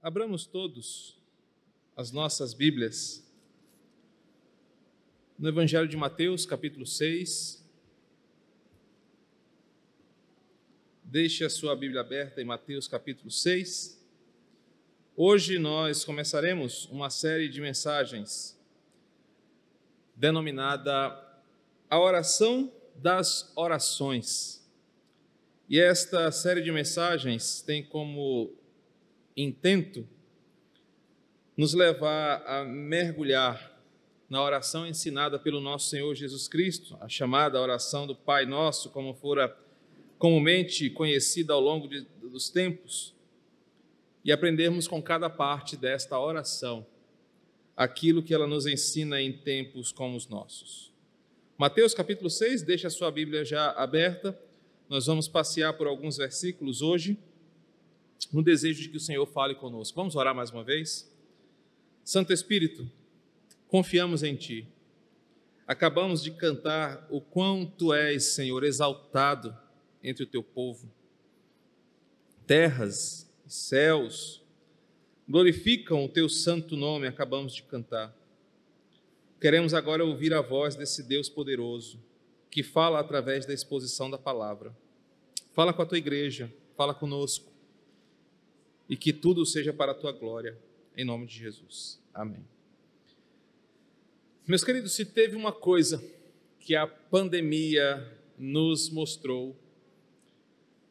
Abramos todos as nossas Bíblias no Evangelho de Mateus, capítulo 6. Deixe a sua Bíblia aberta em Mateus, capítulo 6. Hoje nós começaremos uma série de mensagens denominada A Oração das Orações. E esta série de mensagens tem como intento nos levar a mergulhar na oração ensinada pelo nosso Senhor Jesus Cristo, a chamada oração do Pai Nosso, como fora comumente conhecida ao longo de, dos tempos, e aprendermos com cada parte desta oração aquilo que ela nos ensina em tempos como os nossos. Mateus capítulo 6, deixa a sua Bíblia já aberta, nós vamos passear por alguns versículos hoje no desejo de que o Senhor fale conosco. Vamos orar mais uma vez? Santo Espírito, confiamos em Ti. Acabamos de cantar o quão Tu és, Senhor, exaltado entre o Teu povo. Terras e céus glorificam o Teu santo nome, acabamos de cantar. Queremos agora ouvir a voz desse Deus poderoso, que fala através da exposição da palavra. Fala com a Tua igreja, fala conosco e que tudo seja para a tua glória, em nome de Jesus. Amém. Meus queridos, se teve uma coisa que a pandemia nos mostrou,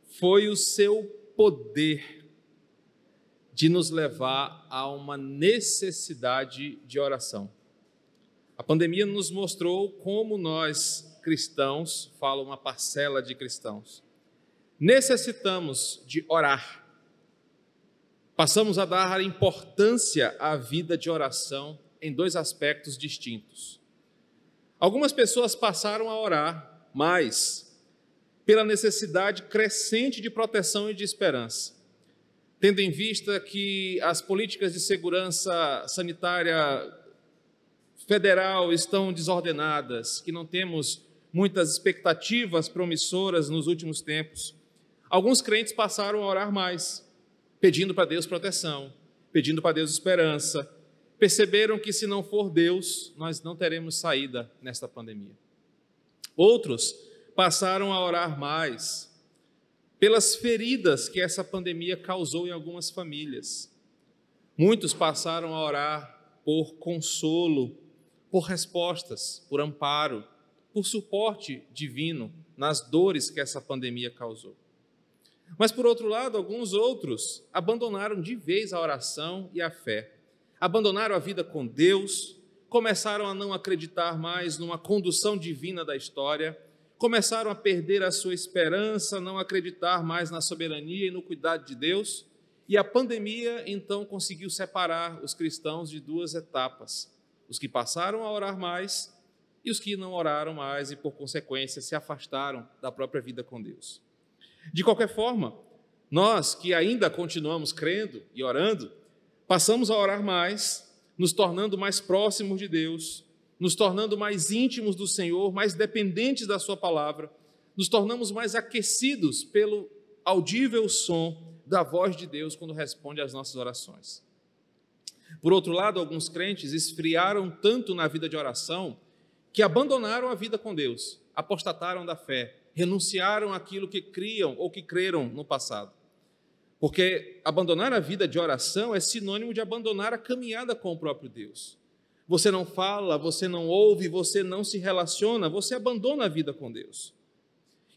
foi o seu poder de nos levar a uma necessidade de oração. A pandemia nos mostrou como nós cristãos, fala uma parcela de cristãos, necessitamos de orar passamos a dar importância à vida de oração em dois aspectos distintos. Algumas pessoas passaram a orar mais pela necessidade crescente de proteção e de esperança, tendo em vista que as políticas de segurança sanitária federal estão desordenadas, que não temos muitas expectativas promissoras nos últimos tempos. Alguns crentes passaram a orar mais pedindo para Deus proteção, pedindo para Deus esperança. Perceberam que se não for Deus, nós não teremos saída nesta pandemia. Outros passaram a orar mais pelas feridas que essa pandemia causou em algumas famílias. Muitos passaram a orar por consolo, por respostas, por amparo, por suporte divino nas dores que essa pandemia causou. Mas, por outro lado, alguns outros abandonaram de vez a oração e a fé, abandonaram a vida com Deus, começaram a não acreditar mais numa condução divina da história, começaram a perder a sua esperança, não acreditar mais na soberania e no cuidado de Deus, e a pandemia então conseguiu separar os cristãos de duas etapas: os que passaram a orar mais e os que não oraram mais e, por consequência, se afastaram da própria vida com Deus. De qualquer forma, nós que ainda continuamos crendo e orando, passamos a orar mais, nos tornando mais próximos de Deus, nos tornando mais íntimos do Senhor, mais dependentes da Sua palavra, nos tornamos mais aquecidos pelo audível som da voz de Deus quando responde às nossas orações. Por outro lado, alguns crentes esfriaram tanto na vida de oração que abandonaram a vida com Deus, apostataram da fé, renunciaram aquilo que criam ou que creram no passado. Porque abandonar a vida de oração é sinônimo de abandonar a caminhada com o próprio Deus. Você não fala, você não ouve, você não se relaciona, você abandona a vida com Deus.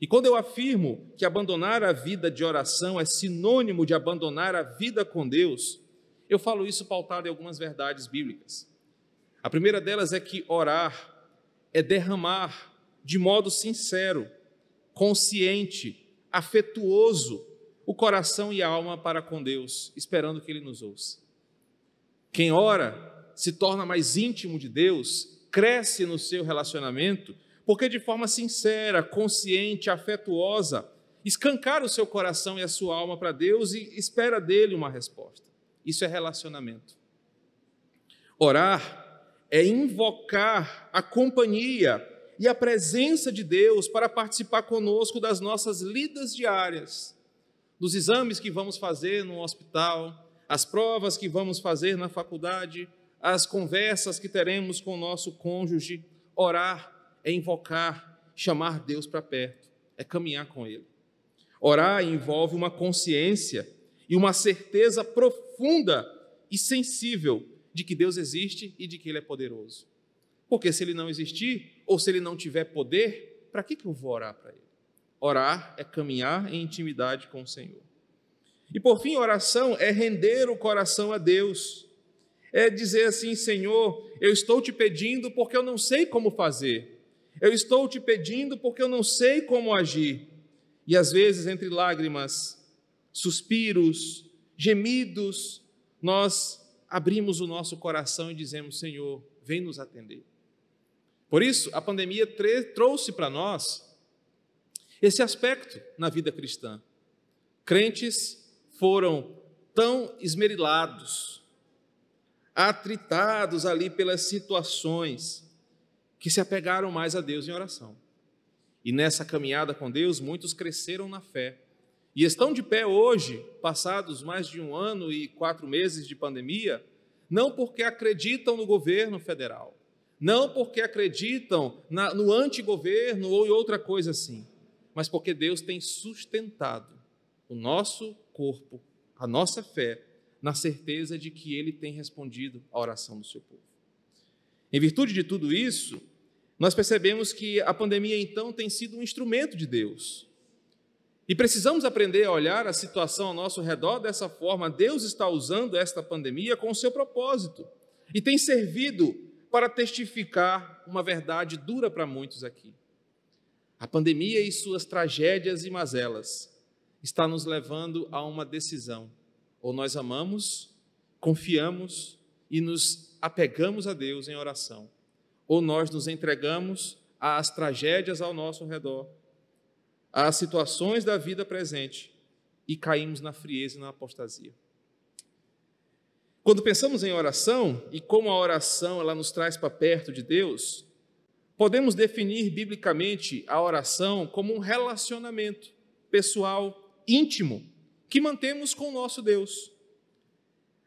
E quando eu afirmo que abandonar a vida de oração é sinônimo de abandonar a vida com Deus, eu falo isso pautado em algumas verdades bíblicas. A primeira delas é que orar é derramar de modo sincero consciente, afetuoso o coração e a alma para com Deus, esperando que Ele nos ouça. Quem ora se torna mais íntimo de Deus, cresce no seu relacionamento, porque de forma sincera, consciente, afetuosa, escancar o seu coração e a sua alma para Deus e espera dele uma resposta. Isso é relacionamento. Orar é invocar a companhia, e a presença de Deus para participar conosco das nossas lidas diárias, dos exames que vamos fazer no hospital, as provas que vamos fazer na faculdade, as conversas que teremos com o nosso cônjuge. Orar é invocar, chamar Deus para perto, é caminhar com Ele. Orar envolve uma consciência e uma certeza profunda e sensível de que Deus existe e de que Ele é poderoso. Porque se Ele não existir, ou se Ele não tiver poder, para que, que eu vou orar para Ele? Orar é caminhar em intimidade com o Senhor. E por fim, oração é render o coração a Deus. É dizer assim: Senhor, eu estou te pedindo porque eu não sei como fazer. Eu estou te pedindo porque eu não sei como agir. E às vezes, entre lágrimas, suspiros, gemidos, nós abrimos o nosso coração e dizemos: Senhor, vem nos atender. Por isso, a pandemia trouxe para nós esse aspecto na vida cristã. Crentes foram tão esmerilados, atritados ali pelas situações, que se apegaram mais a Deus em oração. E nessa caminhada com Deus, muitos cresceram na fé. E estão de pé hoje, passados mais de um ano e quatro meses de pandemia, não porque acreditam no governo federal, não porque acreditam na, no antigoverno ou em outra coisa assim, mas porque Deus tem sustentado o nosso corpo, a nossa fé, na certeza de que Ele tem respondido à oração do seu povo. Em virtude de tudo isso, nós percebemos que a pandemia então tem sido um instrumento de Deus. E precisamos aprender a olhar a situação ao nosso redor dessa forma. Deus está usando esta pandemia com o seu propósito e tem servido para testificar uma verdade dura para muitos aqui. A pandemia e suas tragédias e mazelas está nos levando a uma decisão. Ou nós amamos, confiamos e nos apegamos a Deus em oração, ou nós nos entregamos às tragédias ao nosso redor, às situações da vida presente e caímos na frieza e na apostasia. Quando pensamos em oração e como a oração ela nos traz para perto de Deus, podemos definir biblicamente a oração como um relacionamento pessoal, íntimo, que mantemos com o nosso Deus.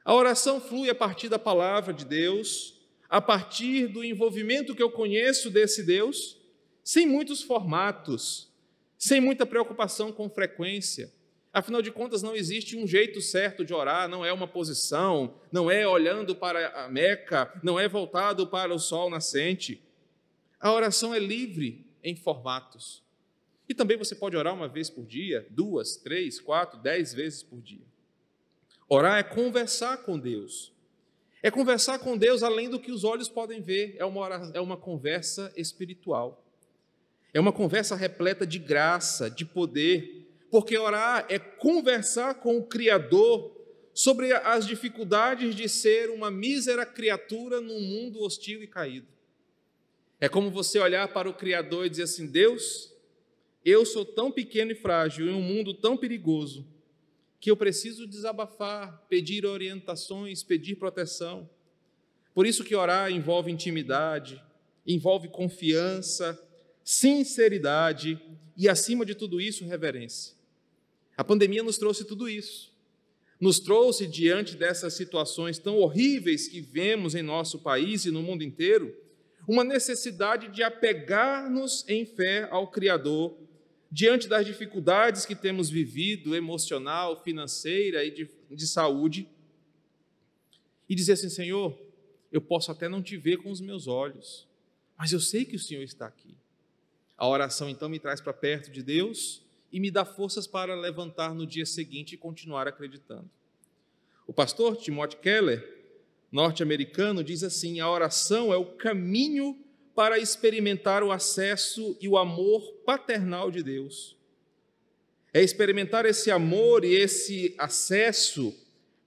A oração flui a partir da palavra de Deus, a partir do envolvimento que eu conheço desse Deus, sem muitos formatos, sem muita preocupação com frequência, Afinal de contas, não existe um jeito certo de orar, não é uma posição, não é olhando para a Meca, não é voltado para o sol nascente. A oração é livre em formatos. E também você pode orar uma vez por dia, duas, três, quatro, dez vezes por dia. Orar é conversar com Deus. É conversar com Deus além do que os olhos podem ver, é uma, é uma conversa espiritual. É uma conversa repleta de graça, de poder, porque orar é conversar com o Criador sobre as dificuldades de ser uma mísera criatura num mundo hostil e caído. É como você olhar para o Criador e dizer assim: Deus, eu sou tão pequeno e frágil em um mundo tão perigoso que eu preciso desabafar, pedir orientações, pedir proteção. Por isso que orar envolve intimidade, envolve confiança, sinceridade e, acima de tudo isso, reverência. A pandemia nos trouxe tudo isso. Nos trouxe diante dessas situações tão horríveis que vemos em nosso país e no mundo inteiro, uma necessidade de apegar-nos em fé ao Criador diante das dificuldades que temos vivido, emocional, financeira e de, de saúde, e dizer assim: Senhor, eu posso até não te ver com os meus olhos, mas eu sei que o Senhor está aqui. A oração então me traz para perto de Deus e me dá forças para levantar no dia seguinte e continuar acreditando. O pastor Timothy Keller, norte-americano, diz assim: a oração é o caminho para experimentar o acesso e o amor paternal de Deus. É experimentar esse amor e esse acesso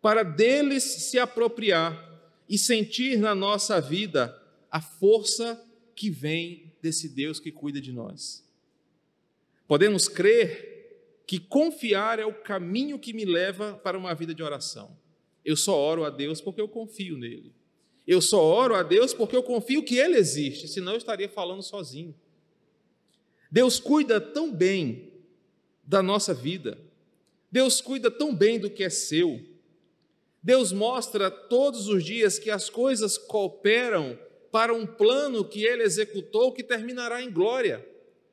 para deles se apropriar e sentir na nossa vida a força que vem desse Deus que cuida de nós. Podemos crer que confiar é o caminho que me leva para uma vida de oração. Eu só oro a Deus porque eu confio nele. Eu só oro a Deus porque eu confio que Ele existe, senão eu estaria falando sozinho. Deus cuida tão bem da nossa vida, Deus cuida tão bem do que é seu, Deus mostra todos os dias que as coisas cooperam para um plano que ele executou que terminará em glória.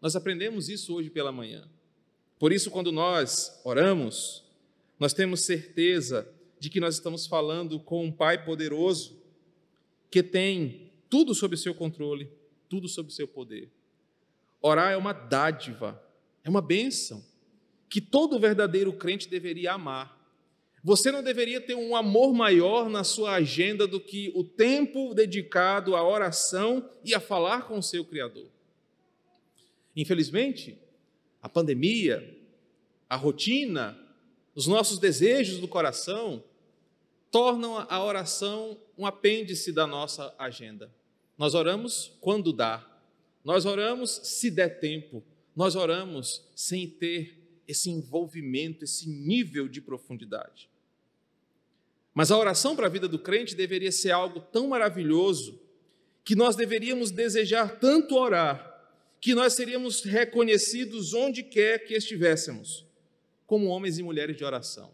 Nós aprendemos isso hoje pela manhã. Por isso, quando nós oramos, nós temos certeza de que nós estamos falando com um Pai poderoso que tem tudo sob seu controle, tudo sob seu poder. Orar é uma dádiva, é uma bênção que todo verdadeiro crente deveria amar. Você não deveria ter um amor maior na sua agenda do que o tempo dedicado à oração e a falar com o seu Criador. Infelizmente, a pandemia, a rotina, os nossos desejos do coração tornam a oração um apêndice da nossa agenda. Nós oramos quando dá, nós oramos se der tempo, nós oramos sem ter esse envolvimento, esse nível de profundidade. Mas a oração para a vida do crente deveria ser algo tão maravilhoso que nós deveríamos desejar tanto orar, que nós seríamos reconhecidos onde quer que estivéssemos, como homens e mulheres de oração.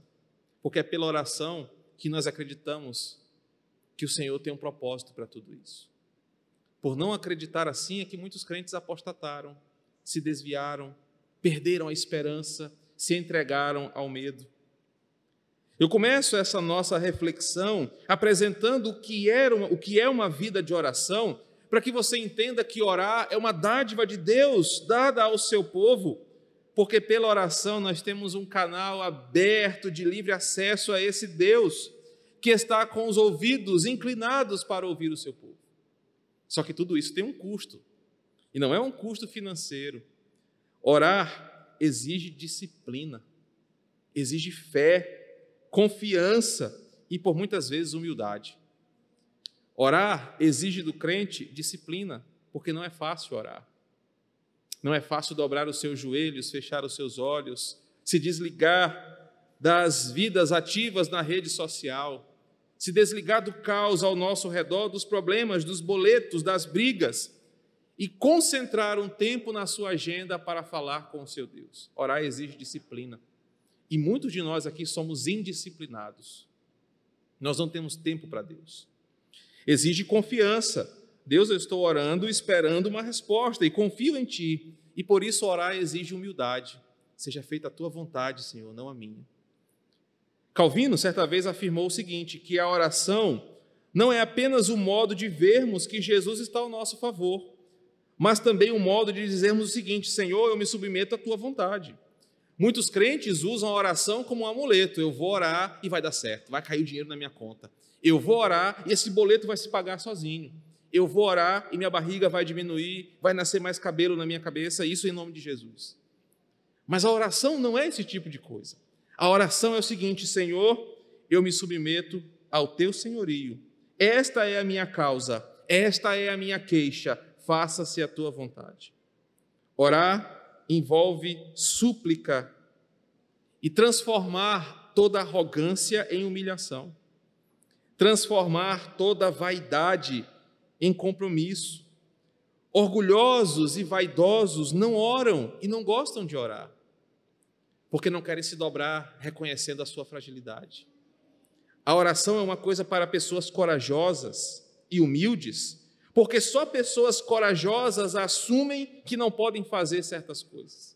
Porque é pela oração que nós acreditamos que o Senhor tem um propósito para tudo isso. Por não acreditar assim é que muitos crentes apostataram, se desviaram, perderam a esperança, se entregaram ao medo. Eu começo essa nossa reflexão apresentando o que, era uma, o que é uma vida de oração, para que você entenda que orar é uma dádiva de Deus dada ao seu povo, porque pela oração nós temos um canal aberto de livre acesso a esse Deus que está com os ouvidos inclinados para ouvir o seu povo. Só que tudo isso tem um custo, e não é um custo financeiro. Orar exige disciplina, exige fé, confiança e, por muitas vezes, humildade. Orar exige do crente disciplina, porque não é fácil orar. Não é fácil dobrar os seus joelhos, fechar os seus olhos, se desligar das vidas ativas na rede social, se desligar do caos ao nosso redor, dos problemas, dos boletos, das brigas e concentrar um tempo na sua agenda para falar com o seu Deus. Orar exige disciplina. E muitos de nós aqui somos indisciplinados. Nós não temos tempo para Deus. Exige confiança. Deus, eu estou orando, esperando uma resposta e confio em Ti. E por isso orar exige humildade. Seja feita a Tua vontade, Senhor, não a minha. Calvino, certa vez, afirmou o seguinte: que a oração não é apenas o modo de vermos que Jesus está ao nosso favor, mas também o modo de dizermos o seguinte: Senhor, eu me submeto à tua vontade. Muitos crentes usam a oração como um amuleto. Eu vou orar e vai dar certo, vai cair o dinheiro na minha conta. Eu vou orar e esse boleto vai se pagar sozinho. Eu vou orar e minha barriga vai diminuir, vai nascer mais cabelo na minha cabeça, isso em nome de Jesus. Mas a oração não é esse tipo de coisa. A oração é o seguinte: Senhor, eu me submeto ao teu senhorio. Esta é a minha causa, esta é a minha queixa, faça-se a tua vontade. Orar envolve súplica e transformar toda arrogância em humilhação, transformar toda vaidade em compromisso. Orgulhosos e vaidosos não oram e não gostam de orar, porque não querem se dobrar reconhecendo a sua fragilidade. A oração é uma coisa para pessoas corajosas e humildes porque só pessoas corajosas assumem que não podem fazer certas coisas.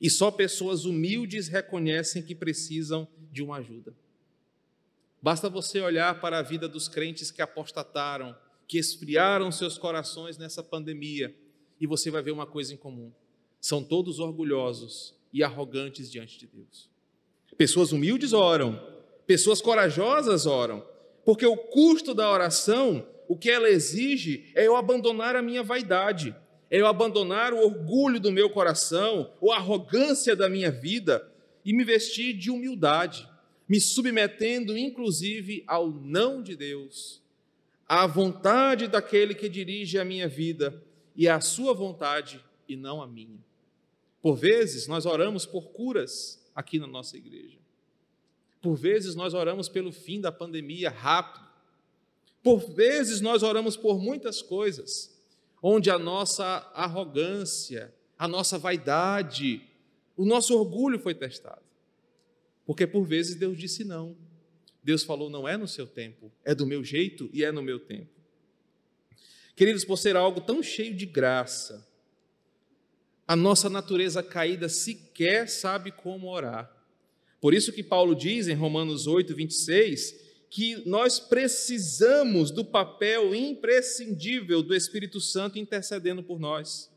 E só pessoas humildes reconhecem que precisam de uma ajuda. Basta você olhar para a vida dos crentes que apostataram, que esfriaram seus corações nessa pandemia, e você vai ver uma coisa em comum: são todos orgulhosos e arrogantes diante de Deus. Pessoas humildes oram, pessoas corajosas oram, porque o custo da oração o que ela exige é eu abandonar a minha vaidade, é eu abandonar o orgulho do meu coração, ou a arrogância da minha vida e me vestir de humildade, me submetendo inclusive ao não de Deus, à vontade daquele que dirige a minha vida e à sua vontade e não a minha. Por vezes nós oramos por curas aqui na nossa igreja. Por vezes nós oramos pelo fim da pandemia rápido por vezes nós oramos por muitas coisas, onde a nossa arrogância, a nossa vaidade, o nosso orgulho foi testado. Porque por vezes Deus disse não. Deus falou: não é no seu tempo, é do meu jeito e é no meu tempo. Queridos, por ser algo tão cheio de graça, a nossa natureza caída sequer sabe como orar. Por isso que Paulo diz em Romanos 8, 26, que nós precisamos do papel imprescindível do Espírito Santo intercedendo por nós.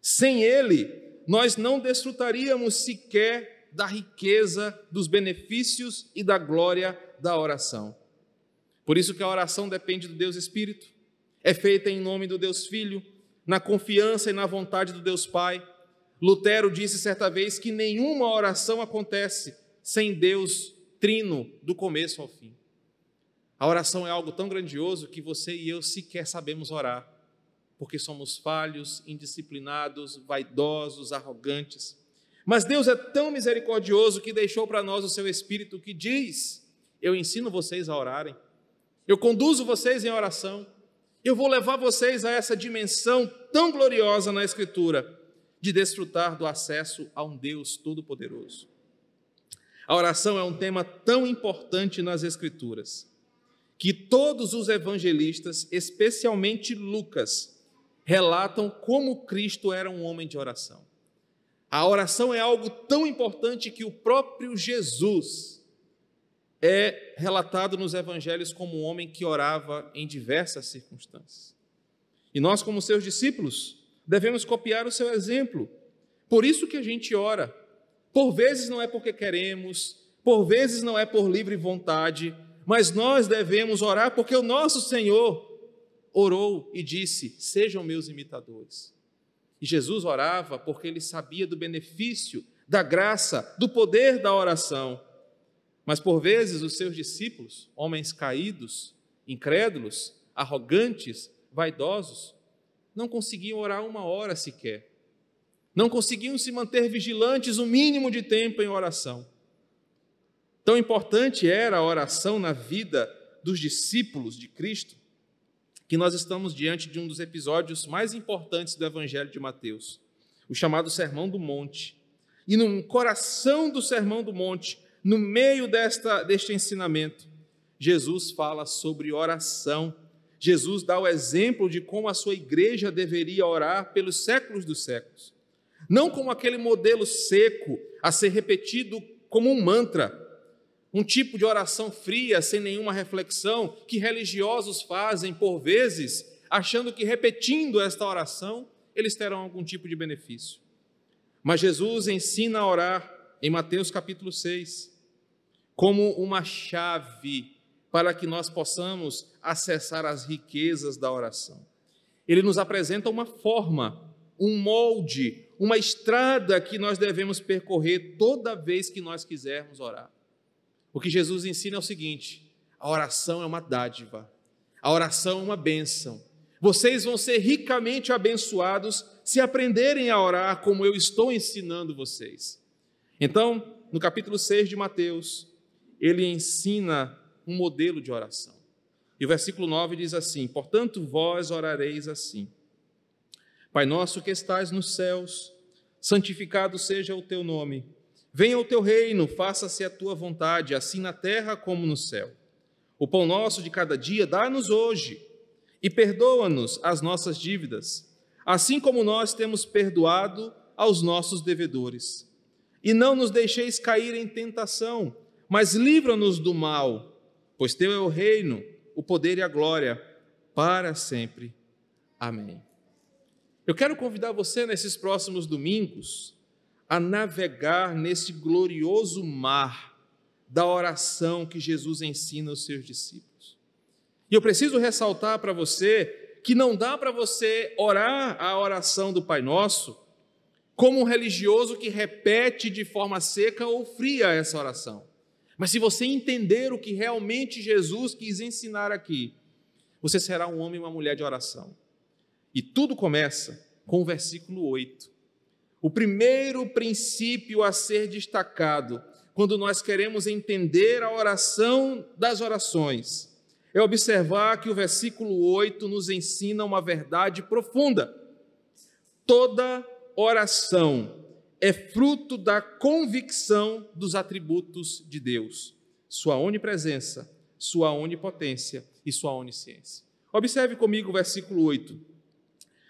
Sem ele, nós não desfrutaríamos sequer da riqueza, dos benefícios e da glória da oração. Por isso que a oração depende do Deus Espírito, é feita em nome do Deus Filho, na confiança e na vontade do Deus Pai. Lutero disse certa vez que nenhuma oração acontece sem Deus trino do começo ao fim. A oração é algo tão grandioso que você e eu sequer sabemos orar, porque somos falhos, indisciplinados, vaidosos, arrogantes. Mas Deus é tão misericordioso que deixou para nós o seu Espírito que diz: Eu ensino vocês a orarem, eu conduzo vocês em oração, eu vou levar vocês a essa dimensão tão gloriosa na Escritura de desfrutar do acesso a um Deus Todo-Poderoso. A oração é um tema tão importante nas Escrituras que todos os evangelistas, especialmente Lucas, relatam como Cristo era um homem de oração. A oração é algo tão importante que o próprio Jesus é relatado nos evangelhos como um homem que orava em diversas circunstâncias. E nós, como seus discípulos, devemos copiar o seu exemplo. Por isso que a gente ora. Por vezes não é porque queremos, por vezes não é por livre vontade, mas nós devemos orar porque o nosso Senhor orou e disse: Sejam meus imitadores. E Jesus orava porque ele sabia do benefício, da graça, do poder da oração. Mas por vezes os seus discípulos, homens caídos, incrédulos, arrogantes, vaidosos, não conseguiam orar uma hora sequer. Não conseguiam se manter vigilantes o mínimo de tempo em oração. Tão importante era a oração na vida dos discípulos de Cristo, que nós estamos diante de um dos episódios mais importantes do Evangelho de Mateus, o chamado Sermão do Monte. E no coração do Sermão do Monte, no meio desta, deste ensinamento, Jesus fala sobre oração. Jesus dá o exemplo de como a sua igreja deveria orar pelos séculos dos séculos. Não como aquele modelo seco a ser repetido como um mantra, um tipo de oração fria, sem nenhuma reflexão, que religiosos fazem por vezes, achando que repetindo esta oração eles terão algum tipo de benefício. Mas Jesus ensina a orar em Mateus capítulo 6 como uma chave para que nós possamos acessar as riquezas da oração. Ele nos apresenta uma forma, um molde, uma estrada que nós devemos percorrer toda vez que nós quisermos orar. O que Jesus ensina é o seguinte: a oração é uma dádiva, a oração é uma bênção. Vocês vão ser ricamente abençoados se aprenderem a orar como eu estou ensinando vocês. Então, no capítulo 6 de Mateus, ele ensina um modelo de oração. E o versículo 9 diz assim: Portanto, vós orareis assim: Pai nosso que estais nos céus, santificado seja o teu nome. Venha o teu reino, faça-se a tua vontade, assim na terra como no céu. O pão nosso de cada dia dá-nos hoje, e perdoa-nos as nossas dívidas, assim como nós temos perdoado aos nossos devedores. E não nos deixeis cair em tentação, mas livra-nos do mal, pois teu é o reino, o poder e a glória, para sempre. Amém. Eu quero convidar você nesses próximos domingos a navegar nesse glorioso mar da oração que Jesus ensina aos seus discípulos. E eu preciso ressaltar para você que não dá para você orar a oração do Pai Nosso como um religioso que repete de forma seca ou fria essa oração. Mas se você entender o que realmente Jesus quis ensinar aqui, você será um homem e uma mulher de oração. E tudo começa com o versículo 8, o primeiro princípio a ser destacado quando nós queremos entender a oração das orações é observar que o versículo 8 nos ensina uma verdade profunda. Toda oração é fruto da convicção dos atributos de Deus. sua onipresença, sua onipotência e sua onisciência. Observe comigo o versículo 8.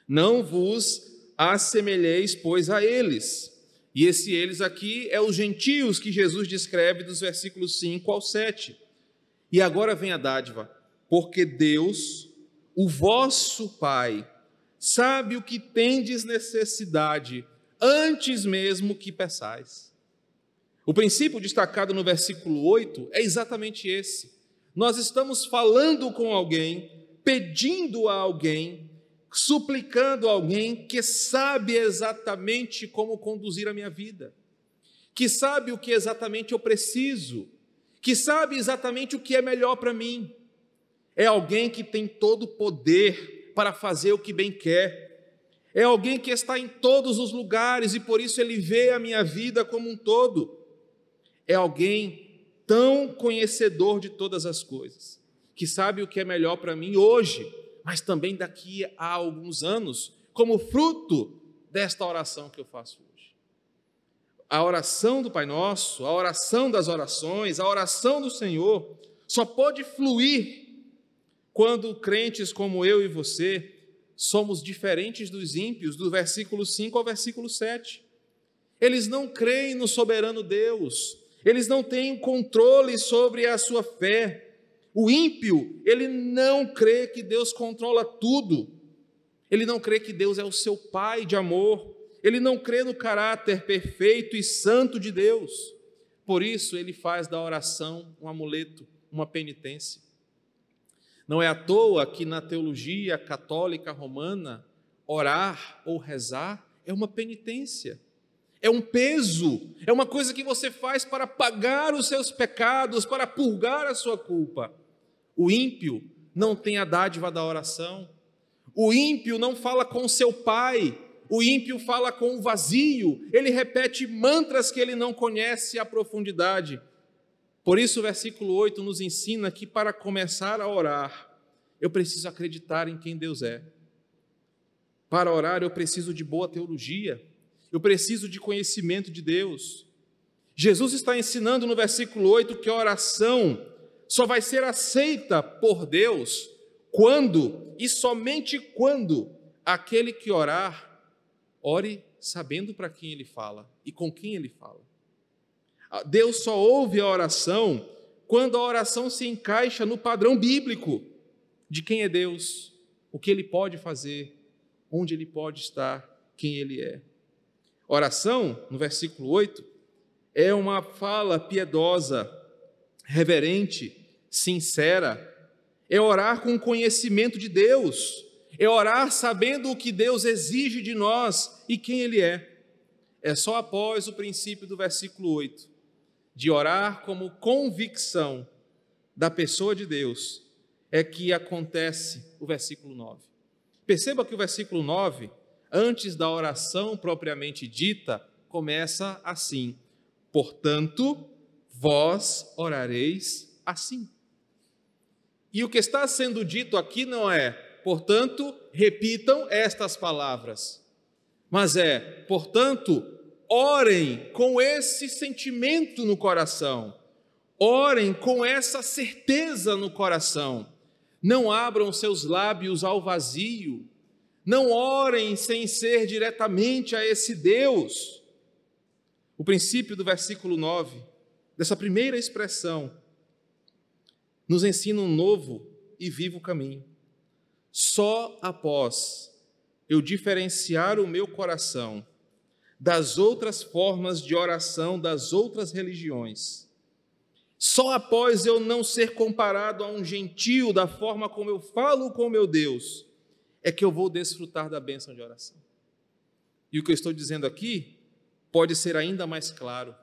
Não vos assemelheis, pois, a eles. E esse eles aqui é os gentios que Jesus descreve dos versículos 5 ao 7. E agora vem a dádiva, porque Deus, o vosso Pai, sabe o que tendes necessidade antes mesmo que peçais. O princípio destacado no versículo 8 é exatamente esse. Nós estamos falando com alguém, pedindo a alguém, suplicando alguém que sabe exatamente como conduzir a minha vida, que sabe o que exatamente eu preciso, que sabe exatamente o que é melhor para mim. É alguém que tem todo o poder para fazer o que bem quer. É alguém que está em todos os lugares e por isso ele vê a minha vida como um todo. É alguém tão conhecedor de todas as coisas, que sabe o que é melhor para mim hoje, mas também daqui a alguns anos, como fruto desta oração que eu faço hoje. A oração do Pai Nosso, a oração das orações, a oração do Senhor, só pode fluir quando crentes como eu e você somos diferentes dos ímpios, do versículo 5 ao versículo 7. Eles não creem no soberano Deus, eles não têm controle sobre a sua fé. O ímpio, ele não crê que Deus controla tudo, ele não crê que Deus é o seu pai de amor, ele não crê no caráter perfeito e santo de Deus. Por isso, ele faz da oração um amuleto, uma penitência. Não é à toa que na teologia católica romana, orar ou rezar é uma penitência, é um peso, é uma coisa que você faz para pagar os seus pecados, para purgar a sua culpa. O ímpio não tem a dádiva da oração, o ímpio não fala com seu pai, o ímpio fala com o vazio, ele repete mantras que ele não conhece a profundidade. Por isso, o versículo 8 nos ensina que para começar a orar, eu preciso acreditar em quem Deus é. Para orar, eu preciso de boa teologia, eu preciso de conhecimento de Deus. Jesus está ensinando no versículo 8 que a oração só vai ser aceita por Deus quando e somente quando aquele que orar, ore sabendo para quem ele fala e com quem ele fala. Ah, Deus só ouve a oração quando a oração se encaixa no padrão bíblico de quem é Deus, o que ele pode fazer, onde ele pode estar, quem ele é. Oração, no versículo 8, é uma fala piedosa, reverente, sincera, é orar com conhecimento de Deus, é orar sabendo o que Deus exige de nós e quem Ele é. É só após o princípio do versículo 8 de orar como convicção da pessoa de Deus, é que acontece o versículo 9. Perceba que o versículo 9, antes da oração propriamente dita, começa assim: Portanto, vós orareis assim. E o que está sendo dito aqui não é, portanto, repitam estas palavras, mas é, portanto, orem com esse sentimento no coração, orem com essa certeza no coração. Não abram seus lábios ao vazio, não orem sem ser diretamente a esse Deus. O princípio do versículo 9, dessa primeira expressão, nos ensina um novo e vivo caminho. Só após eu diferenciar o meu coração das outras formas de oração das outras religiões. Só após eu não ser comparado a um gentio da forma como eu falo com meu Deus, é que eu vou desfrutar da bênção de oração. E o que eu estou dizendo aqui pode ser ainda mais claro.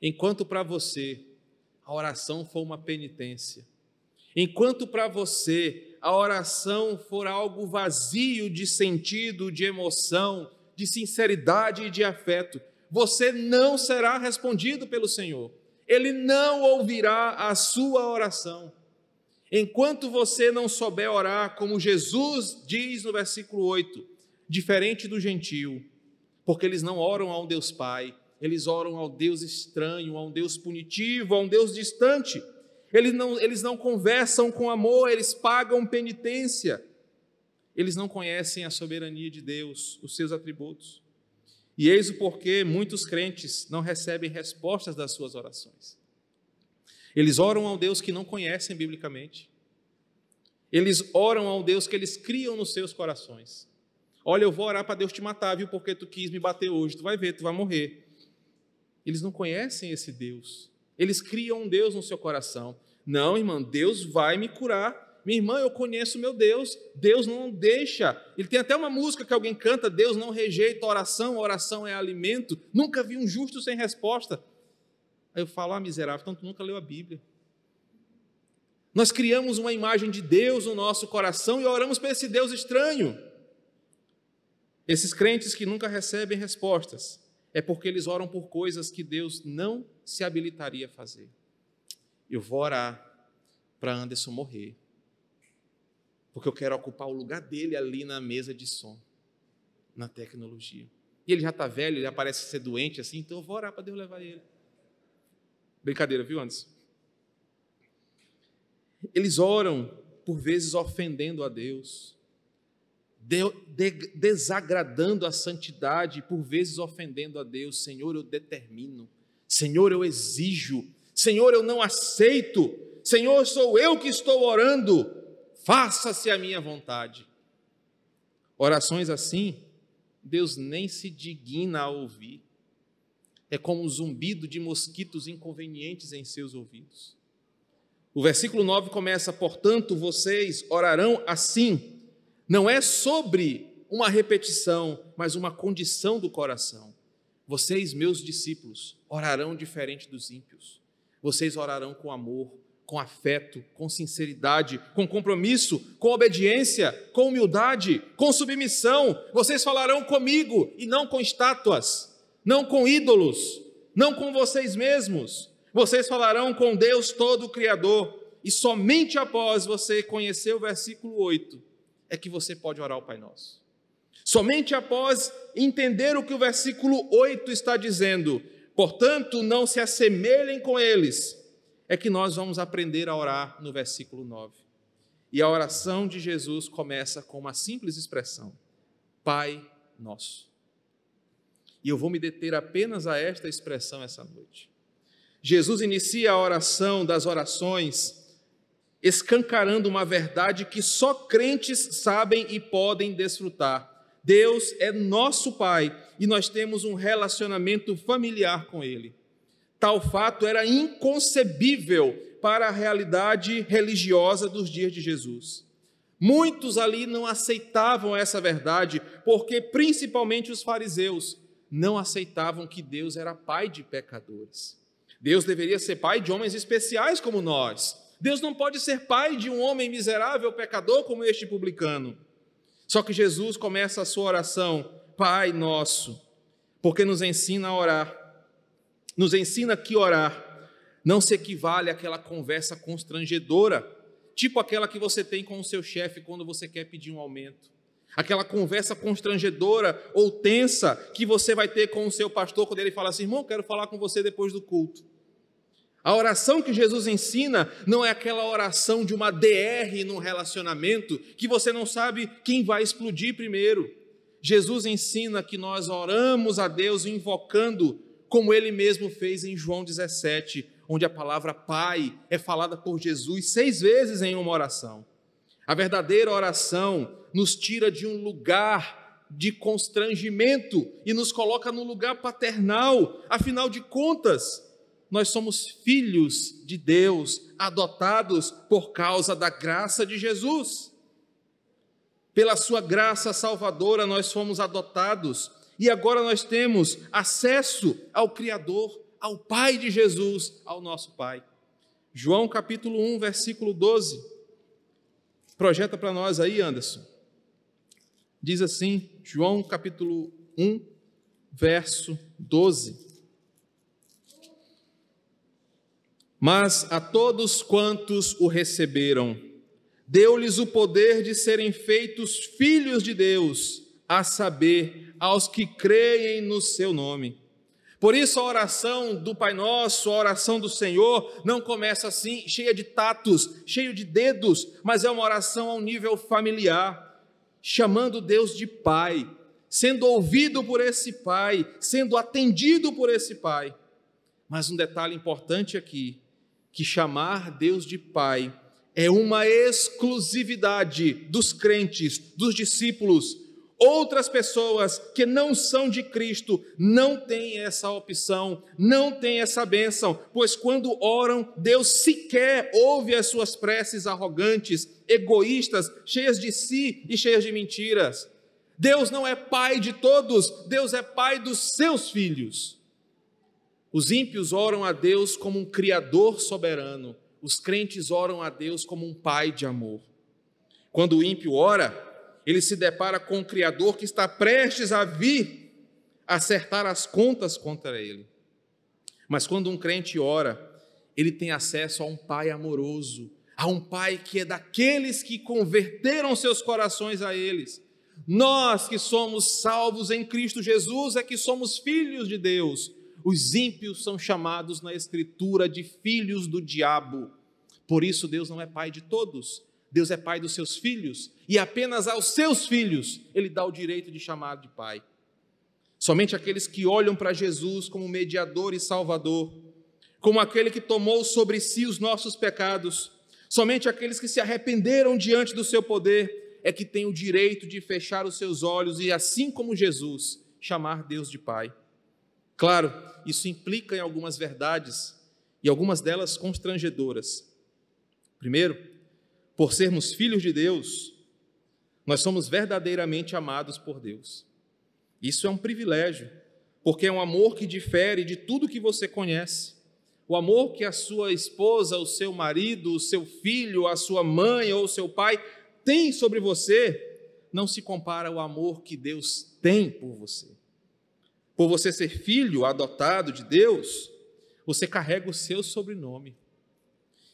Enquanto para você a oração for uma penitência, enquanto para você a oração for algo vazio de sentido, de emoção, de sinceridade e de afeto, você não será respondido pelo Senhor. Ele não ouvirá a sua oração. Enquanto você não souber orar, como Jesus diz no versículo 8, diferente do gentio, porque eles não oram a um Deus Pai, eles oram ao Deus estranho, a um Deus punitivo, a um Deus distante. Eles não, eles não conversam com amor, eles pagam penitência. Eles não conhecem a soberania de Deus, os seus atributos. E eis o porquê muitos crentes não recebem respostas das suas orações. Eles oram ao Deus que não conhecem biblicamente. Eles oram ao Deus que eles criam nos seus corações. Olha, eu vou orar para Deus te matar, viu? Porque tu quis me bater hoje, tu vai ver, tu vai morrer. Eles não conhecem esse Deus. Eles criam um Deus no seu coração. Não, irmã, Deus vai me curar. Minha irmã, eu conheço meu Deus. Deus não deixa. Ele tem até uma música que alguém canta: Deus não rejeita oração, oração é alimento. Nunca vi um justo sem resposta. Aí eu falo, ah, miserável, então tu nunca leu a Bíblia. Nós criamos uma imagem de Deus no nosso coração e oramos para esse Deus estranho. Esses crentes que nunca recebem respostas é porque eles oram por coisas que Deus não se habilitaria a fazer. Eu vou orar para Anderson morrer porque eu quero ocupar o lugar dele ali na mesa de som, na tecnologia. E ele já está velho, ele parece ser doente assim, então eu vou orar para Deus levar ele. Brincadeira, viu, Anderson? Eles oram, por vezes ofendendo a Deus, de, de, desagradando a santidade, por vezes ofendendo a Deus. Senhor, eu determino. Senhor, eu exijo. Senhor, eu não aceito. Senhor, sou eu que estou orando faça-se a minha vontade. Orações assim, Deus nem se digna a ouvir. É como um zumbido de mosquitos inconvenientes em seus ouvidos. O versículo 9 começa: Portanto, vocês orarão assim. Não é sobre uma repetição, mas uma condição do coração. Vocês, meus discípulos, orarão diferente dos ímpios. Vocês orarão com amor, com afeto, com sinceridade, com compromisso, com obediência, com humildade, com submissão. Vocês falarão comigo e não com estátuas, não com ídolos, não com vocês mesmos. Vocês falarão com Deus todo Criador. E somente após você conhecer o versículo 8 é que você pode orar o Pai Nosso. Somente após entender o que o versículo 8 está dizendo. Portanto, não se assemelhem com eles é que nós vamos aprender a orar no versículo 9. E a oração de Jesus começa com uma simples expressão: Pai Nosso. E eu vou me deter apenas a esta expressão essa noite. Jesus inicia a oração das orações escancarando uma verdade que só crentes sabem e podem desfrutar. Deus é nosso Pai e nós temos um relacionamento familiar com Ele. Tal fato era inconcebível para a realidade religiosa dos dias de Jesus. Muitos ali não aceitavam essa verdade, porque principalmente os fariseus não aceitavam que Deus era pai de pecadores. Deus deveria ser pai de homens especiais como nós. Deus não pode ser pai de um homem miserável, pecador como este publicano. Só que Jesus começa a sua oração, Pai nosso, porque nos ensina a orar nos ensina que orar não se equivale àquela conversa constrangedora, tipo aquela que você tem com o seu chefe quando você quer pedir um aumento. Aquela conversa constrangedora ou tensa que você vai ter com o seu pastor quando ele fala assim: irmão, quero falar com você depois do culto. A oração que Jesus ensina não é aquela oração de uma DR num relacionamento que você não sabe quem vai explodir primeiro. Jesus ensina que nós oramos a Deus invocando como ele mesmo fez em João 17, onde a palavra Pai é falada por Jesus seis vezes em uma oração. A verdadeira oração nos tira de um lugar de constrangimento e nos coloca no lugar paternal, afinal de contas, nós somos filhos de Deus, adotados por causa da graça de Jesus. Pela sua graça salvadora, nós fomos adotados e agora nós temos acesso ao Criador, ao Pai de Jesus, ao nosso Pai. João capítulo 1, versículo 12. Projeta para nós aí, Anderson. Diz assim, João capítulo 1, verso 12. Mas a todos quantos o receberam, deu-lhes o poder de serem feitos filhos de Deus, a saber, aos que creem no seu nome, Por isso a oração do Pai Nosso, a oração do Senhor, não começa assim, cheia de tatos, cheio de dedos, mas é uma oração ao nível familiar, chamando Deus de Pai, sendo ouvido por esse Pai, sendo atendido por esse Pai. Mas um detalhe importante aqui, que chamar Deus de Pai é uma exclusividade dos crentes, dos discípulos. Outras pessoas que não são de Cristo não têm essa opção, não têm essa bênção, pois quando oram, Deus sequer ouve as suas preces arrogantes, egoístas, cheias de si e cheias de mentiras. Deus não é pai de todos, Deus é pai dos seus filhos. Os ímpios oram a Deus como um criador soberano, os crentes oram a Deus como um pai de amor. Quando o ímpio ora, ele se depara com o Criador que está prestes a vir acertar as contas contra ele. Mas quando um crente ora, ele tem acesso a um pai amoroso, a um pai que é daqueles que converteram seus corações a eles. Nós que somos salvos em Cristo Jesus é que somos filhos de Deus. Os ímpios são chamados na Escritura de filhos do diabo. Por isso, Deus não é pai de todos. Deus é pai dos seus filhos. E apenas aos seus filhos ele dá o direito de chamar de pai. Somente aqueles que olham para Jesus como mediador e salvador, como aquele que tomou sobre si os nossos pecados, somente aqueles que se arrependeram diante do seu poder, é que têm o direito de fechar os seus olhos e, assim como Jesus, chamar Deus de Pai. Claro, isso implica em algumas verdades e algumas delas constrangedoras. Primeiro, por sermos filhos de Deus, nós somos verdadeiramente amados por Deus. Isso é um privilégio, porque é um amor que difere de tudo que você conhece. O amor que a sua esposa, o seu marido, o seu filho, a sua mãe ou o seu pai tem sobre você não se compara ao amor que Deus tem por você. Por você ser filho adotado de Deus, você carrega o seu sobrenome.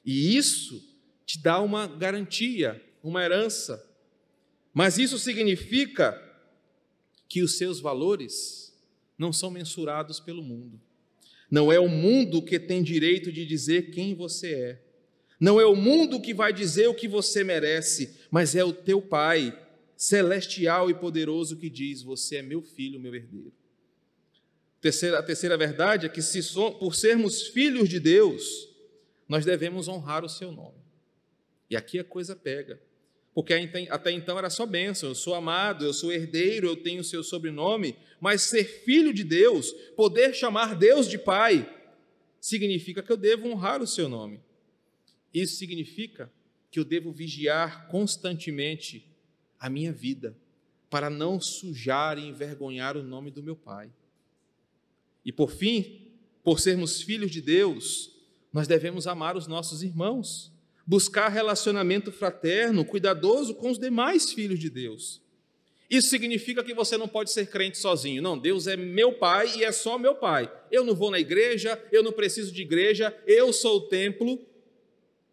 E isso te dá uma garantia, uma herança. Mas isso significa que os seus valores não são mensurados pelo mundo. Não é o mundo que tem direito de dizer quem você é. Não é o mundo que vai dizer o que você merece, mas é o teu Pai, celestial e poderoso, que diz: Você é meu filho, meu herdeiro. Terceira, a terceira verdade é que, se so, por sermos filhos de Deus, nós devemos honrar o seu nome. E aqui a coisa pega. Porque até então era só bênção, eu sou amado, eu sou herdeiro, eu tenho o seu sobrenome, mas ser filho de Deus, poder chamar Deus de Pai, significa que eu devo honrar o seu nome. Isso significa que eu devo vigiar constantemente a minha vida, para não sujar e envergonhar o nome do meu Pai. E por fim, por sermos filhos de Deus, nós devemos amar os nossos irmãos, buscar relacionamento fraterno, cuidadoso com os demais filhos de Deus. Isso significa que você não pode ser crente sozinho. Não, Deus é meu pai e é só meu pai. Eu não vou na igreja, eu não preciso de igreja, eu sou o templo.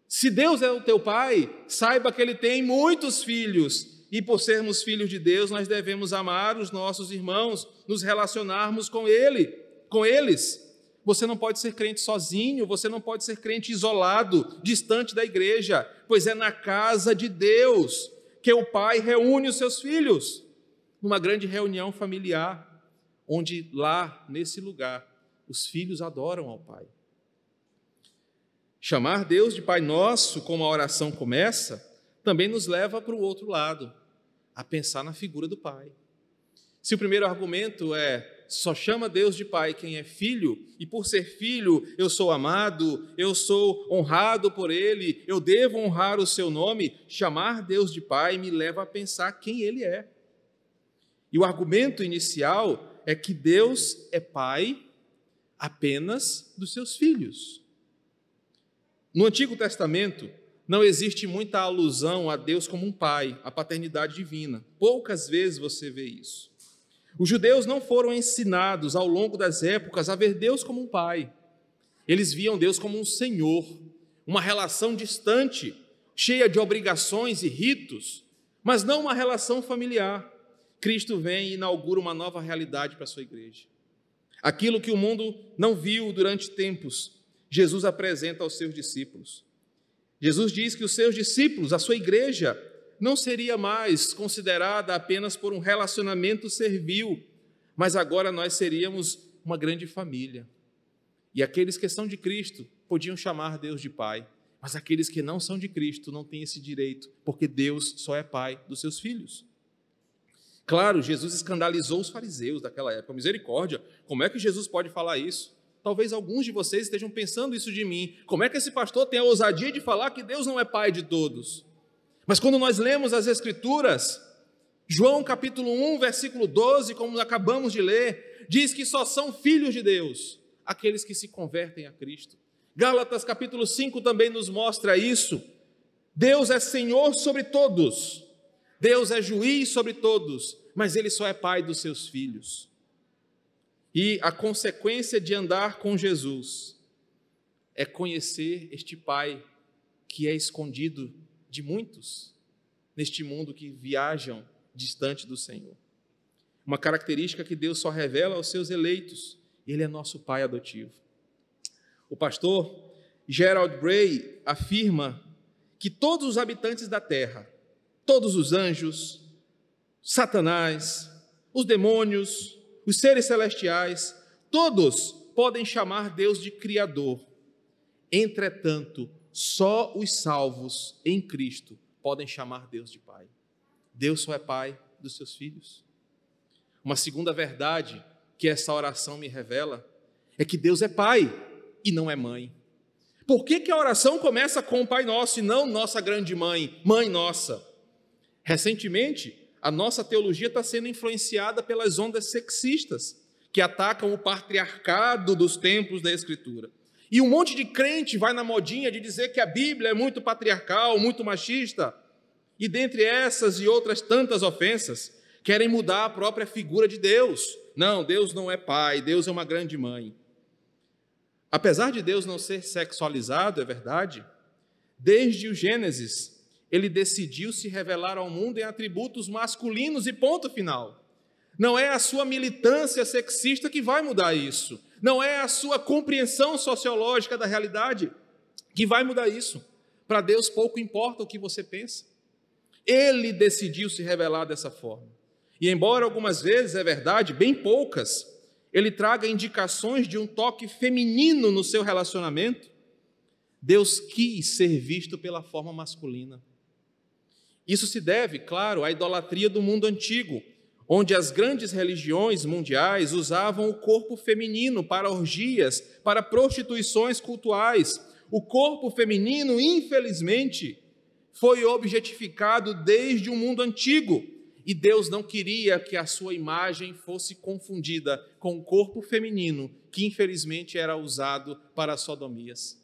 Se Deus é o teu pai, saiba que ele tem muitos filhos. E por sermos filhos de Deus, nós devemos amar os nossos irmãos, nos relacionarmos com ele com eles. Você não pode ser crente sozinho, você não pode ser crente isolado, distante da igreja, pois é na casa de Deus que o pai reúne os seus filhos, numa grande reunião familiar, onde lá, nesse lugar, os filhos adoram ao pai. Chamar Deus de Pai Nosso, como a oração começa, também nos leva para o outro lado, a pensar na figura do Pai. Se o primeiro argumento é só chama Deus de Pai quem é filho, e por ser filho eu sou amado, eu sou honrado por Ele, eu devo honrar o seu nome. Chamar Deus de Pai me leva a pensar quem Ele é. E o argumento inicial é que Deus é Pai apenas dos seus filhos. No Antigo Testamento, não existe muita alusão a Deus como um pai, a paternidade divina. Poucas vezes você vê isso. Os judeus não foram ensinados ao longo das épocas a ver Deus como um pai. Eles viam Deus como um senhor, uma relação distante, cheia de obrigações e ritos, mas não uma relação familiar. Cristo vem e inaugura uma nova realidade para a sua igreja. Aquilo que o mundo não viu durante tempos, Jesus apresenta aos seus discípulos. Jesus diz que os seus discípulos, a sua igreja, não seria mais considerada apenas por um relacionamento servil, mas agora nós seríamos uma grande família. E aqueles que são de Cristo podiam chamar Deus de Pai, mas aqueles que não são de Cristo não têm esse direito, porque Deus só é Pai dos seus filhos. Claro, Jesus escandalizou os fariseus daquela época. Misericórdia, como é que Jesus pode falar isso? Talvez alguns de vocês estejam pensando isso de mim. Como é que esse pastor tem a ousadia de falar que Deus não é pai de todos? Mas quando nós lemos as Escrituras, João capítulo 1, versículo 12, como acabamos de ler, diz que só são filhos de Deus aqueles que se convertem a Cristo. Gálatas capítulo 5 também nos mostra isso. Deus é Senhor sobre todos, Deus é juiz sobre todos, mas Ele só é Pai dos seus filhos. E a consequência de andar com Jesus é conhecer este Pai que é escondido de muitos neste mundo que viajam distante do Senhor. Uma característica que Deus só revela aos seus eleitos, ele é nosso pai adotivo. O pastor Gerald Bray afirma que todos os habitantes da terra, todos os anjos, Satanás, os demônios, os seres celestiais, todos podem chamar Deus de Criador. Entretanto, só os salvos em Cristo podem chamar Deus de Pai. Deus só é Pai dos seus filhos. Uma segunda verdade que essa oração me revela é que Deus é Pai e não é mãe. Por que, que a oração começa com o Pai Nosso e não nossa grande mãe, Mãe Nossa? Recentemente, a nossa teologia está sendo influenciada pelas ondas sexistas que atacam o patriarcado dos tempos da Escritura. E um monte de crente vai na modinha de dizer que a Bíblia é muito patriarcal, muito machista. E dentre essas e outras tantas ofensas, querem mudar a própria figura de Deus. Não, Deus não é pai, Deus é uma grande mãe. Apesar de Deus não ser sexualizado, é verdade, desde o Gênesis, ele decidiu se revelar ao mundo em atributos masculinos e ponto final. Não é a sua militância sexista que vai mudar isso. Não é a sua compreensão sociológica da realidade que vai mudar isso. Para Deus pouco importa o que você pensa. Ele decidiu se revelar dessa forma. E embora algumas vezes, é verdade, bem poucas, ele traga indicações de um toque feminino no seu relacionamento, Deus quis ser visto pela forma masculina. Isso se deve, claro, à idolatria do mundo antigo, onde as grandes religiões mundiais usavam o corpo feminino para orgias, para prostituições cultuais. O corpo feminino, infelizmente, foi objetificado desde o mundo antigo, e Deus não queria que a sua imagem fosse confundida com o corpo feminino, que infelizmente era usado para sodomias.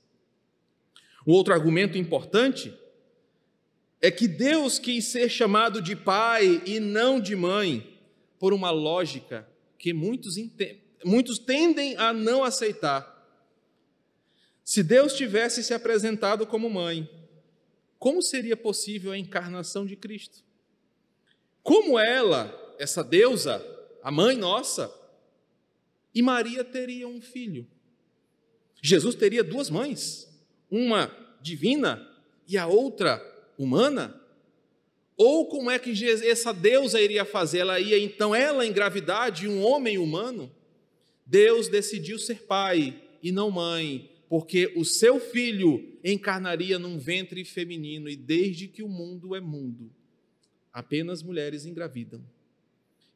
Um outro argumento importante é que Deus quis ser chamado de pai e não de mãe por uma lógica que muitos, muitos tendem a não aceitar. Se Deus tivesse se apresentado como mãe, como seria possível a encarnação de Cristo? Como ela, essa deusa, a mãe nossa, e Maria teria um filho? Jesus teria duas mães, uma divina e a outra humana? Ou como é que essa deusa iria fazer? Ela ia então ela engravidar de um homem humano? Deus decidiu ser pai e não mãe, porque o seu filho encarnaria num ventre feminino e desde que o mundo é mundo, apenas mulheres engravidam.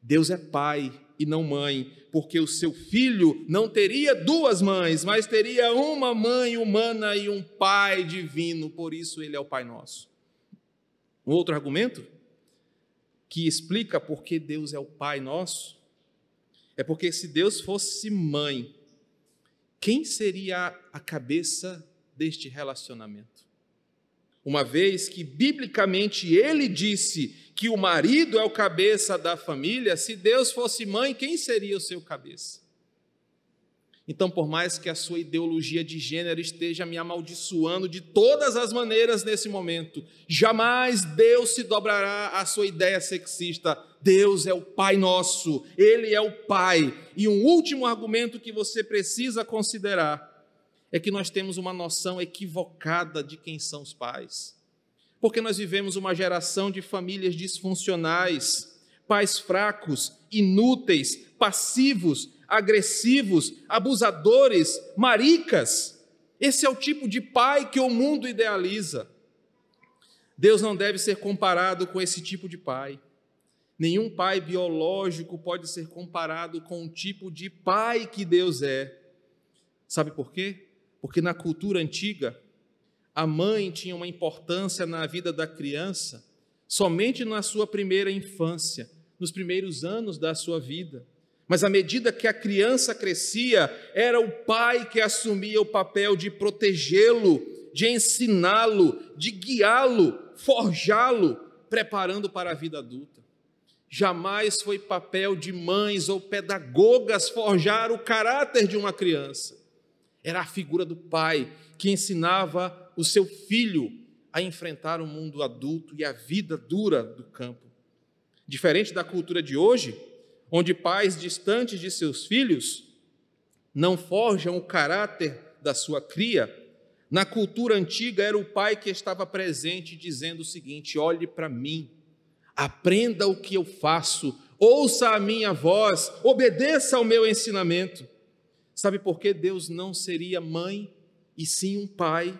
Deus é pai e não mãe, porque o seu filho não teria duas mães, mas teria uma mãe humana e um pai divino, por isso ele é o Pai Nosso. Um outro argumento que explica por que Deus é o Pai nosso é porque se Deus fosse mãe, quem seria a cabeça deste relacionamento? Uma vez que biblicamente ele disse que o marido é o cabeça da família, se Deus fosse mãe, quem seria o seu cabeça? Então, por mais que a sua ideologia de gênero esteja me amaldiçoando de todas as maneiras nesse momento, jamais Deus se dobrará à sua ideia sexista. Deus é o Pai nosso, Ele é o Pai. E um último argumento que você precisa considerar é que nós temos uma noção equivocada de quem são os pais. Porque nós vivemos uma geração de famílias disfuncionais, pais fracos, inúteis, passivos, agressivos, abusadores, maricas. Esse é o tipo de pai que o mundo idealiza. Deus não deve ser comparado com esse tipo de pai. Nenhum pai biológico pode ser comparado com o tipo de pai que Deus é. Sabe por quê? Porque na cultura antiga, a mãe tinha uma importância na vida da criança somente na sua primeira infância, nos primeiros anos da sua vida. Mas à medida que a criança crescia, era o pai que assumia o papel de protegê-lo, de ensiná-lo, de guiá-lo, forjá-lo, preparando para a vida adulta. Jamais foi papel de mães ou pedagogas forjar o caráter de uma criança. Era a figura do pai que ensinava o seu filho a enfrentar o mundo adulto e a vida dura do campo. Diferente da cultura de hoje, onde pais distantes de seus filhos não forjam o caráter da sua cria, na cultura antiga era o pai que estava presente dizendo o seguinte: olhe para mim, aprenda o que eu faço, ouça a minha voz, obedeça ao meu ensinamento. Sabe por que Deus não seria mãe e sim um pai?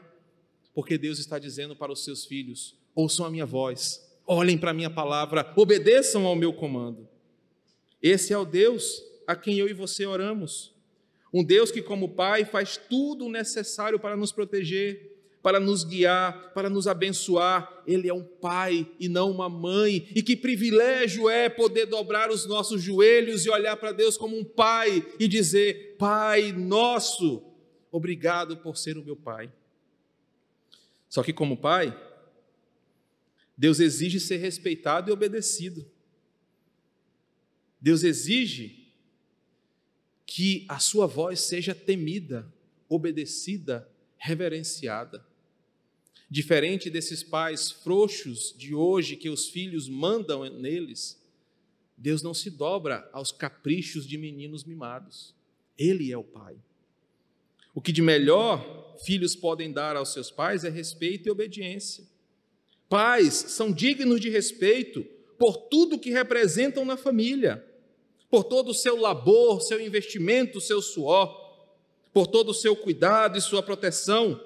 Porque Deus está dizendo para os seus filhos: ouçam a minha voz, olhem para a minha palavra, obedeçam ao meu comando. Esse é o Deus a quem eu e você oramos. Um Deus que, como Pai, faz tudo o necessário para nos proteger, para nos guiar, para nos abençoar. Ele é um pai e não uma mãe. E que privilégio é poder dobrar os nossos joelhos e olhar para Deus como um pai e dizer: Pai nosso, obrigado por ser o meu pai. Só que, como pai, Deus exige ser respeitado e obedecido. Deus exige que a sua voz seja temida, obedecida, reverenciada. Diferente desses pais frouxos de hoje que os filhos mandam neles, Deus não se dobra aos caprichos de meninos mimados. Ele é o Pai. O que de melhor filhos podem dar aos seus pais é respeito e obediência. Pais são dignos de respeito por tudo que representam na família por todo o seu labor, seu investimento, seu suor, por todo o seu cuidado e sua proteção.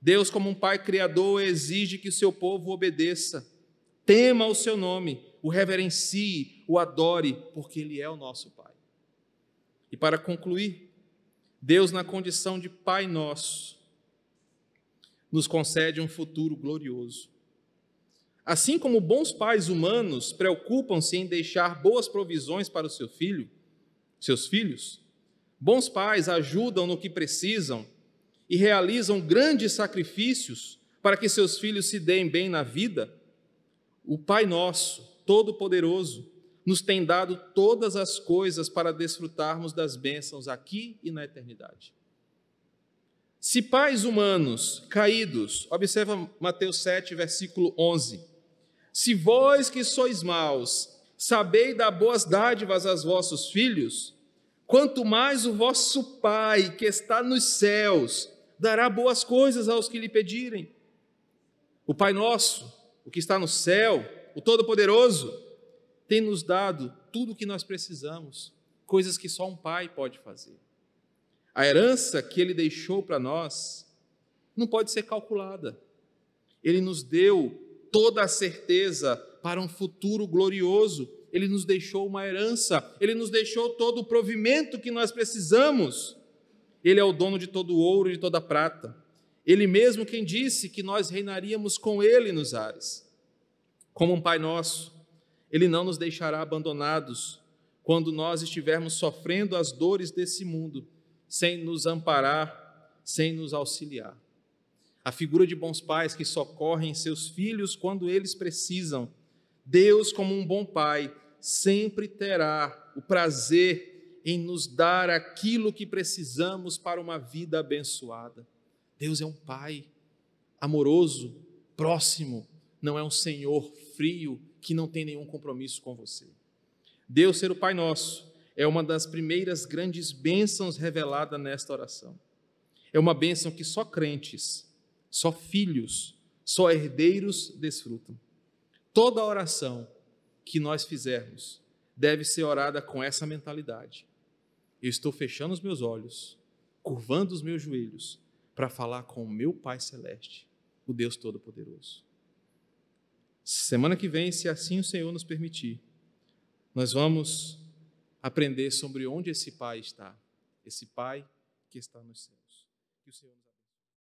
Deus, como um Pai Criador, exige que o seu povo obedeça, tema o seu nome, o reverencie, o adore, porque Ele é o nosso Pai. E para concluir, Deus, na condição de Pai nosso, nos concede um futuro glorioso. Assim como bons pais humanos preocupam-se em deixar boas provisões para o seu filho, seus filhos, bons pais ajudam no que precisam e realizam grandes sacrifícios para que seus filhos se deem bem na vida. O Pai nosso, todo-poderoso, nos tem dado todas as coisas para desfrutarmos das bênçãos aqui e na eternidade. Se pais humanos caídos, observa Mateus 7, versículo 11. Se vós que sois maus, sabeis dar boas dádivas aos vossos filhos, quanto mais o vosso Pai que está nos céus dará boas coisas aos que lhe pedirem. O Pai nosso, o que está no céu, o Todo-Poderoso, tem nos dado tudo o que nós precisamos, coisas que só um pai pode fazer. A herança que ele deixou para nós não pode ser calculada. Ele nos deu toda a certeza para um futuro glorioso. Ele nos deixou uma herança, ele nos deixou todo o provimento que nós precisamos. Ele é o dono de todo o ouro e de toda a prata. Ele mesmo quem disse que nós reinaríamos com ele nos ares. Como um Pai nosso, ele não nos deixará abandonados quando nós estivermos sofrendo as dores desse mundo, sem nos amparar, sem nos auxiliar a figura de bons pais que socorrem seus filhos quando eles precisam. Deus, como um bom pai, sempre terá o prazer em nos dar aquilo que precisamos para uma vida abençoada. Deus é um Pai amoroso, próximo, não é um Senhor frio que não tem nenhum compromisso com você. Deus ser o Pai nosso é uma das primeiras grandes bênçãos revelada nesta oração. É uma bênção que só crentes, só filhos, só herdeiros desfrutam. Toda oração que nós fizermos deve ser orada com essa mentalidade. Eu estou fechando os meus olhos, curvando os meus joelhos para falar com o meu Pai Celeste, o Deus Todo-Poderoso. Semana que vem, se assim o Senhor nos permitir, nós vamos aprender sobre onde esse Pai está, esse Pai que está nos céus. Que o Senhor nos